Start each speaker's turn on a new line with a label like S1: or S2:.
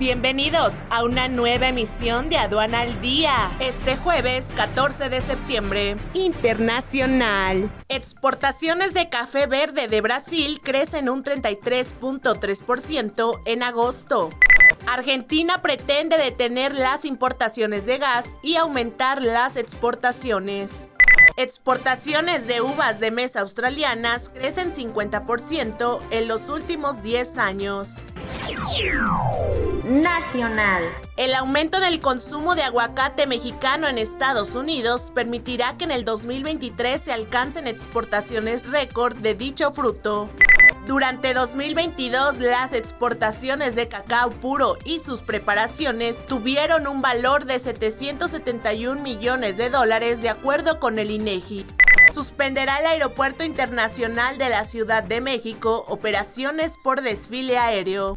S1: Bienvenidos a una nueva emisión de Aduana al Día. Este jueves 14 de septiembre. Internacional. Exportaciones de café verde de Brasil crecen un 33.3% en agosto. Argentina pretende detener las importaciones de gas y aumentar las exportaciones. Exportaciones de uvas de mesa australianas crecen 50% en los últimos 10 años.
S2: Nacional.
S1: El aumento del consumo de aguacate mexicano en Estados Unidos permitirá que en el 2023 se alcancen exportaciones récord de dicho fruto. Durante 2022, las exportaciones de cacao puro y sus preparaciones tuvieron un valor de 771 millones de dólares de acuerdo con el INEGI. Suspenderá el Aeropuerto Internacional de la Ciudad de México operaciones por desfile aéreo.